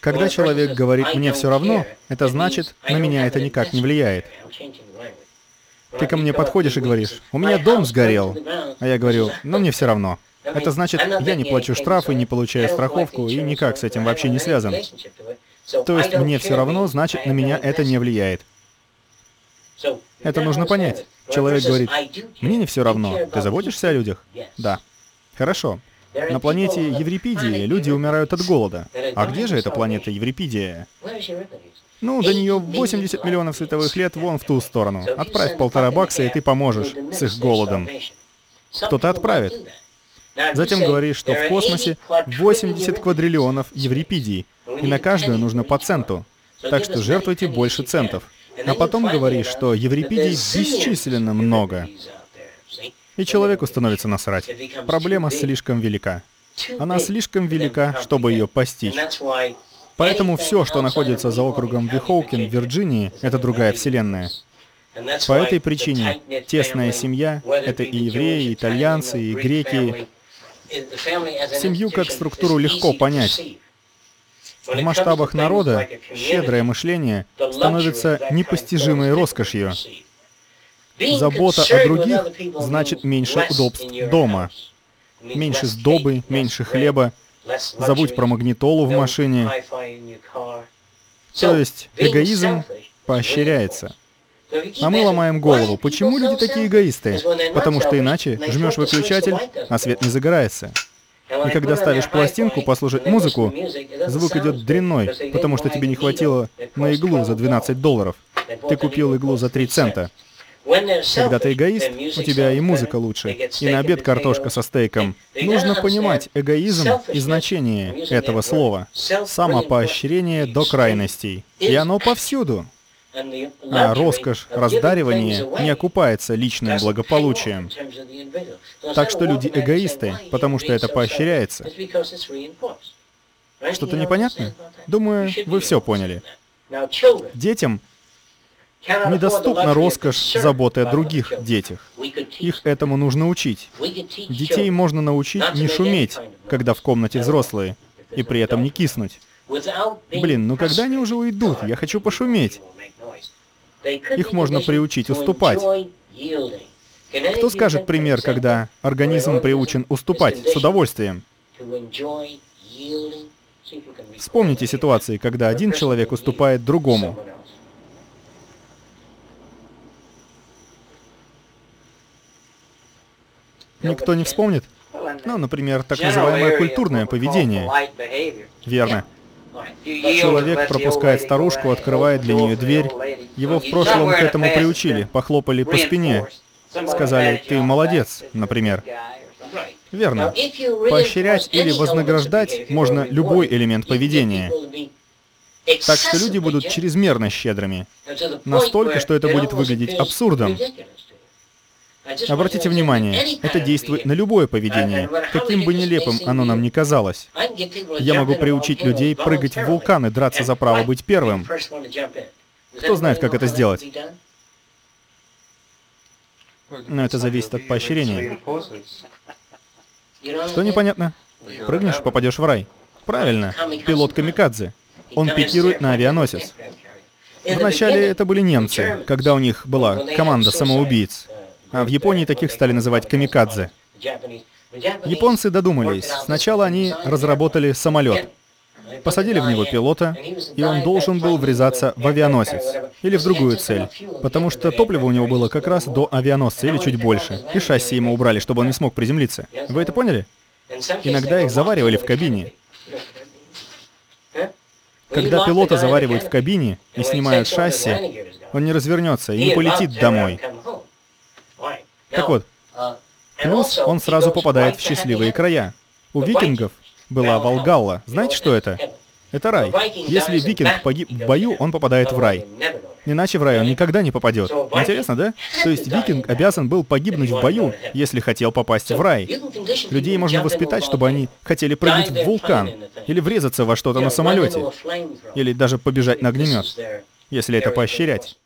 Когда человек говорит «мне все равно», это значит, на меня это никак не влияет. Ты ко мне подходишь и говоришь, у меня дом сгорел. А я говорю, ну мне все равно. Это значит, я не плачу штрафы, не получаю страховку и никак с этим вообще не связан. То есть мне все равно, значит, на меня это не влияет. Это нужно понять. Человек говорит, мне не все равно. Ты заботишься о людях? Да. Хорошо. На планете Еврипидии люди умирают от голода. А где же эта планета Еврипидия? Ну, до нее 80 миллионов световых лет вон в ту сторону. Отправь полтора бакса, и ты поможешь с их голодом. Кто-то отправит. Затем говоришь, что в космосе 80 квадриллионов Еврипидий, и на каждую нужно по центу. Так что жертвуйте больше центов. А потом говоришь, что Еврипидий бесчисленно много. И человеку становится насрать. Проблема слишком велика. Она слишком велика, чтобы ее постичь. Поэтому все, что находится за округом Вихоукен в Вирджинии, это другая вселенная. По этой причине тесная семья — это и евреи, и итальянцы, и греки. Семью как структуру легко понять. В масштабах народа щедрое мышление становится непостижимой роскошью. Забота о других значит меньше удобств дома. Меньше сдобы, меньше хлеба. Забудь про магнитолу в машине. То есть эгоизм поощряется. А мы ломаем голову. Почему люди такие эгоисты? Потому что иначе жмешь выключатель, а свет не загорается. И когда ставишь пластинку послушать музыку, звук идет дрянной, потому что тебе не хватило на иглу за 12 долларов. Ты купил иглу за 3 цента. Когда ты эгоист, у тебя и музыка лучше, и на обед картошка со стейком. Нужно понимать эгоизм и значение этого слова. Самопоощрение до крайностей. И оно повсюду. А роскошь, раздаривание не окупается личным благополучием. Так что люди эгоисты, потому что это поощряется. Что-то непонятно? Думаю, вы все поняли. Детям недоступна роскошь заботы о других детях. Их этому нужно учить. Детей можно научить не шуметь, когда в комнате взрослые, и при этом не киснуть. Блин, ну когда они уже уйдут? Я хочу пошуметь. Их можно приучить уступать. Кто скажет пример, когда организм приучен уступать с удовольствием? Вспомните ситуации, когда один человек уступает другому. Никто не вспомнит? Ну, например, так называемое культурное поведение. Верно. Человек пропускает старушку, открывает для нее дверь. Его в прошлом к этому приучили, похлопали по спине. Сказали, ты молодец, например. Верно. Поощрять или вознаграждать можно любой элемент поведения. Так что люди будут чрезмерно щедрыми. Настолько, что это будет выглядеть абсурдом. Обратите внимание, это действует на любое поведение, каким бы нелепым оно нам ни казалось. Я могу приучить людей прыгать в вулканы, драться за право быть первым. Кто знает, как это сделать? Но это зависит от поощрения. Что непонятно? Прыгнешь, попадешь в рай. Правильно, пилот Камикадзе. Он пикирует на авианосец. Вначале это были немцы, когда у них была команда самоубийц. А в Японии таких стали называть камикадзе. Японцы додумались. Сначала они разработали самолет. Посадили в него пилота, и он должен был врезаться в авианосец или в другую цель, потому что топливо у него было как раз до авианосца или чуть больше, и шасси ему убрали, чтобы он не смог приземлиться. Вы это поняли? Иногда их заваривали в кабине. Когда пилота заваривают в кабине и снимают шасси, он не развернется и не полетит домой. Так вот, плюс он сразу попадает в счастливые края. У викингов была Волгалла. Знаете, что это? Это рай. Если викинг погиб в бою, он попадает в рай. Иначе в рай он никогда не попадет. Интересно, да? То есть викинг обязан был погибнуть в бою, если хотел попасть в рай. Людей можно воспитать, чтобы они хотели прыгнуть в вулкан, или врезаться во что-то на самолете, или даже побежать на огнемет, если это поощрять.